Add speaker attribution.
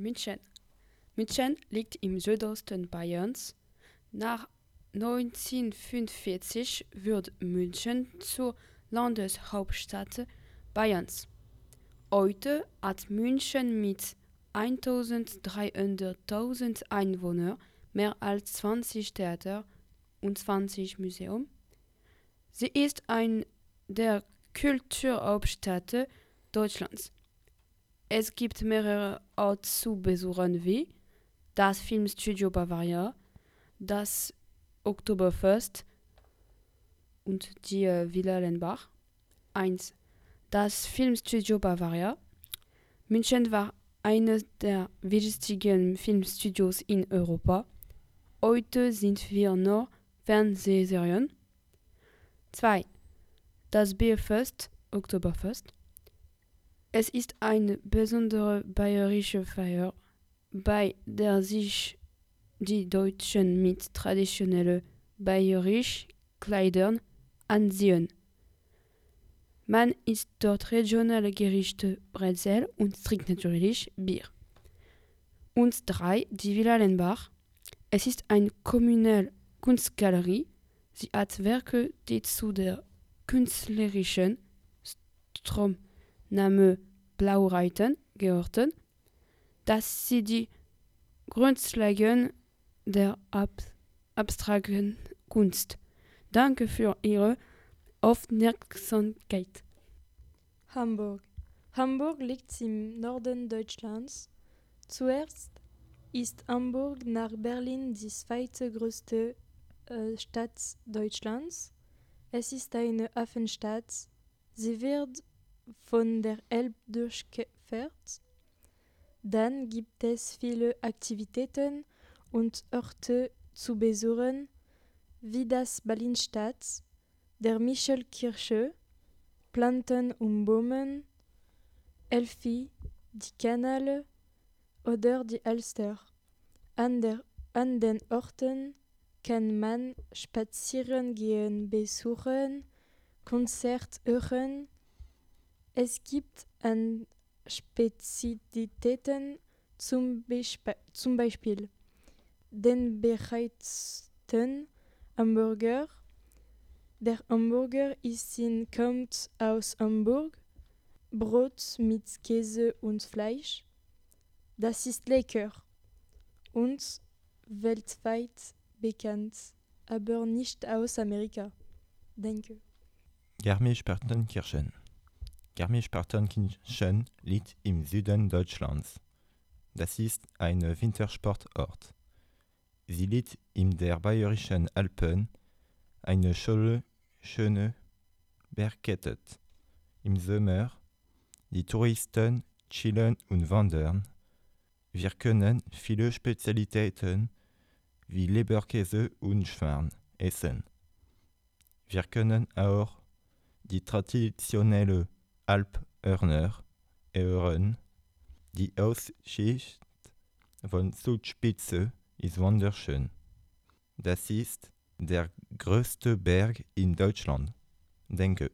Speaker 1: München. München liegt im Südosten Bayerns. Nach 1945 wird München zur Landeshauptstadt Bayerns. Heute hat München mit 1300.000 Einwohnern mehr als 20 Theater und 20 Museen. Sie ist eine der Kulturhauptstädte Deutschlands. Es gibt mehrere Orte zu besuchen wie das Filmstudio Bavaria, das Oktoberfest und die Villa Lenbach. 1. Das Filmstudio Bavaria. München war eines der wichtigen Filmstudios in Europa. Heute sind wir nur Fernsehserien. 2. Das Bierfest, Oktoberfest. Es ist eine besondere bayerische Feier, bei der sich die Deutschen mit traditionellen bayerisch Kleidern ansehen. Man isst dort regionale Gerichte, Brezel und trinkt natürlich Bier. Und drei, die Villa Lenbach. Es ist eine kommunale Kunstgalerie. Sie hat Werke, die zu der künstlerischen Stromname Blaureiten gehörten. Das sind die Grundlagen der Ab abstrakten Kunst. Danke für Ihre Aufmerksamkeit.
Speaker 2: Hamburg. Hamburg liegt im Norden Deutschlands. Zuerst ist Hamburg nach Berlin die zweitgrößte äh, Stadt Deutschlands. Es ist eine Hafenstadt. Sie wird von der Elbe durchquert. Dann gibt es viele Aktivitäten und Orte zu besuchen, wie das Berlinstadt, der Michelkirche, Planten und Bäumen, Elfi, die Kanäle oder die Elster. An, der, an den Orten kann man spazieren gehen, besuchen, Konzert hören. Es gibt an Spezialitäten zum, Bespe zum Beispiel den bereitsten Hamburger. Der Hamburger ist in, kommt aus Hamburg, Brot mit Käse und Fleisch. Das ist lecker und weltweit bekannt, aber nicht aus Amerika. Danke.
Speaker 3: Garmisch-Partenkirchen. Garmisch-Partenkirchen liegt im Süden Deutschlands. Das ist ein Wintersportort. Sie liegt in der bayerischen Alpen, eine schöne, Bergkette. Im Sommer, die Touristen chillen und wandern. Wir können viele Spezialitäten wie Leberkäse und Schwein essen. Wir können auch die traditionelle Alphörner hören. Die Aussicht von Südspitze ist wunderschön. Das ist der größte Berg in Deutschland. Denke.